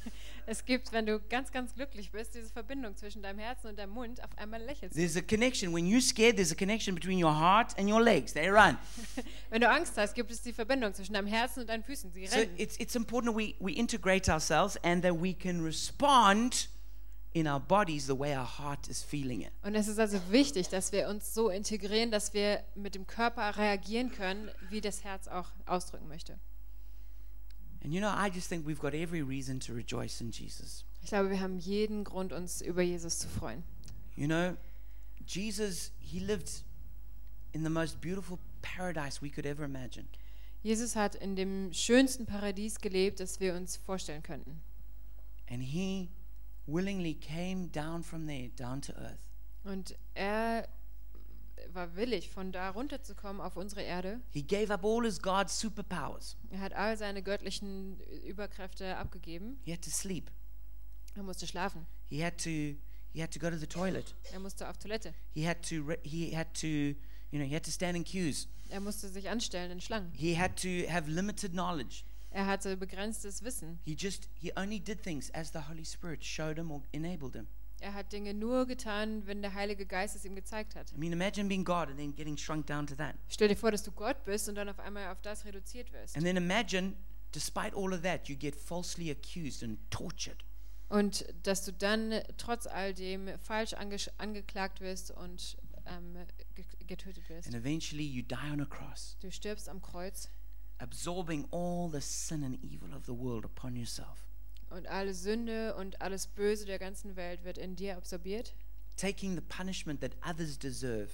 Es gibt, wenn du ganz, ganz glücklich bist, diese Verbindung zwischen deinem Herzen und deinem Mund. Auf einmal lächelst. There's a connection. When you're scared, there's a connection between your heart and your legs. They run. Wenn du Angst hast, gibt es die Verbindung zwischen deinem Herzen und deinen Füßen. Sie So rennen. it's, it's important that we, we integrate ourselves and that we can respond in our bodies the way our heart is feeling it. Und es ist also wichtig, dass wir uns so integrieren, dass wir mit dem Körper reagieren können, wie das Herz auch ausdrücken möchte. And you know, I just think we've got every reason to rejoice in Jesus. Ich glaube, wir haben jeden Grund, uns über Jesus zu freuen. You know, Jesus, he lived in the most beautiful paradise we could ever imagine. Jesus hat in dem schönsten Paradies gelebt, das wir uns vorstellen könnten. And he willingly came down from there, down to earth. Und er war willig, von da runterzukommen auf unsere Erde. He gave up all his God's superpowers. Er hat all seine göttlichen Überkräfte abgegeben. He had to sleep. Er musste schlafen. He had to he had to go to the toilet. Er musste auf Toilette. He had to he had to you know, he had to stand in queues. Er musste sich anstellen in Schlangen. He had to have limited knowledge. Er hatte begrenztes Wissen. He just he only did things as the Holy Spirit showed him or enabled him. Er hat Dinge nur getan, wenn der Heilige Geist es ihm gezeigt hat. I mean, imagine being God and then getting shrunk down to that. Stell dir vor, dass du Gott bist und dann auf einmal auf das reduziert wirst. And then imagine, despite all of that, you get falsely accused and tortured. Und dass du dann trotz all dem falsch ange angeklagt wirst und ähm, ge getötet wirst. And eventually you die on a cross, Du stirbst am Kreuz absorbing all the sin and evil of the world upon yourself, und alle Sünde und alles Böse der ganzen Welt wird in dir absorbiert. taking the punishment that others deserve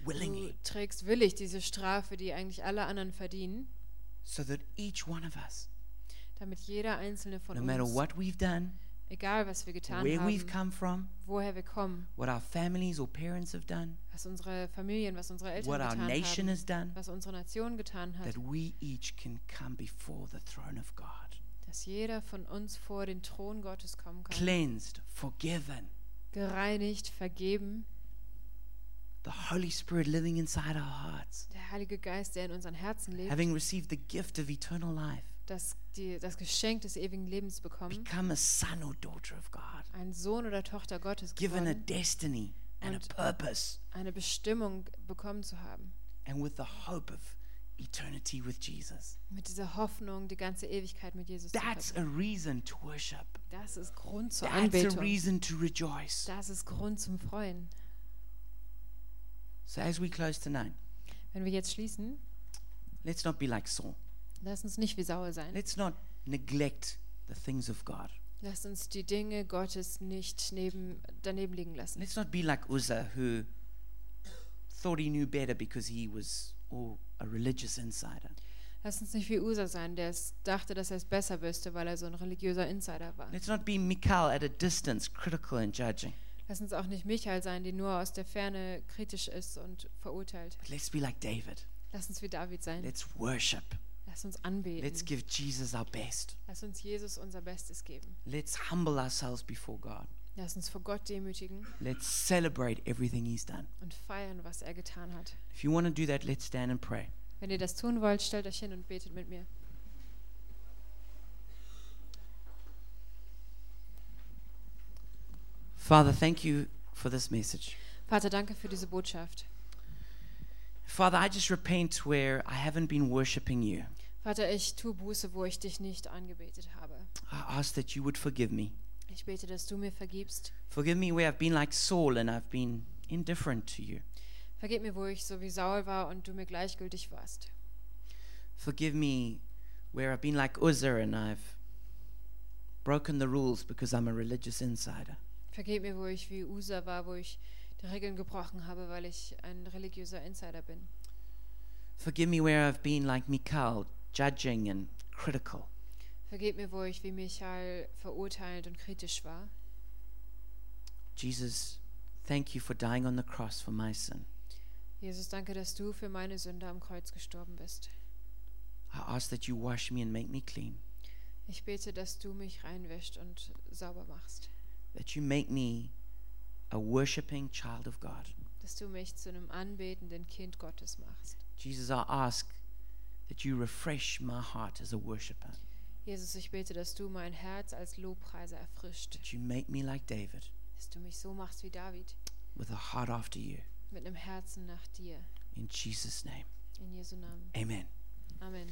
Du willingly, trägst willig diese Strafe, die eigentlich alle anderen verdienen, so that each one of us, damit jeder einzelne von no matter uns, what we've done, egal was wir getan where we've haben, come from, woher wir kommen, what our families or parents have done, was unsere Familien, was unsere Eltern what our getan nation haben, has done, was unsere Nation getan hat, that we each can come before the throne of God, dass jeder von uns vor den Thron Gottes kommen kann, cleansed, forgiven, gereinigt, vergeben. The Holy Spirit living inside our hearts, Der Heilige Geist, der in unseren Herzen lebt, having received the gift of eternal life, das, die, das Geschenk des ewigen Lebens bekommen, become a son or daughter of God, ein Sohn oder Tochter Gottes given a geworden, destiny and a purpose, eine Bestimmung bekommen zu haben. and with the hope of eternity with Jesus. Mit dieser Hoffnung, die ganze Ewigkeit mit Jesus That's a reason to worship. Das ist Grund zur That's a Anbetung. reason to rejoice. Das ist Grund zum Freuen. So as we close tonight, Wenn wir jetzt schließen, let's not be like Saul. lass uns nicht wie Saul sein. Let's not neglect the things of God. Lass uns die Dinge Gottes nicht neben, daneben liegen lassen. Let's not be like Uzzah, who thought he knew better because he was a religious insider. Lass uns nicht wie Usa sein, der es dachte, dass er es besser wüsste, weil er so ein religiöser Insider war. Let's not be Michal at a distance, critical and judging. Lass uns auch nicht Michael sein, die nur aus der Ferne kritisch ist und verurteilt. But let's be like David. Lass uns wie David sein. Let's worship. Lass uns Let's anbeten. give Jesus our best. Lass uns Jesus unser Bestes geben. Let's humble ourselves before God. Lass uns vor Gott demütigen Let's celebrate everything He's done. und feiern, was er getan hat. If you want to do that, let's stand and pray. Wenn ihr das tun wollt, stellt euch hin und betet mit mir. Father, thank you for this message. Vater, danke für diese Botschaft. Father, I just repent where I haven't been worshiping you. Vater, ich tue Buße, wo ich dich nicht angebetet habe. I ask that you would forgive me. Ich bete, dass du mir vergibst. Forgive me where I've been like Saul and I've been indifferent to you. Vergib mir, wo ich so wie Saul war und du mir gleichgültig warst. Forgive me where I've been like Uzzah and I've broken the rules because I'm a religious insider. Vergib mir, wo ich wie Usa war, wo ich die Regeln gebrochen habe, weil ich ein religiöser Insider bin. Forgive me where I've been like Michal, judging and critical. Vergib mir, wo ich wie Michael verurteilend und kritisch war. Jesus, thank you for dying on the cross for my sin. Jesus, danke, dass du für meine Sünde am Kreuz gestorben bist. I ask that you wash me and make me clean, Ich bete, dass du mich reinwäscht und sauber machst. that you make me a worshiping child of God. Dass du mich zu einem anbetenden Kind Gottes machst. Jesus, I ask that you refresh my heart as a worshiper, Jesus, ich bete, dass du mein Herz als Lobpreiser erfrischt. that you make me like David Dass du mich so machst wie David, with a heart after you. mit einem Herzen nach dir. In Jesus' name, In Jesu Namen. amen. Amen.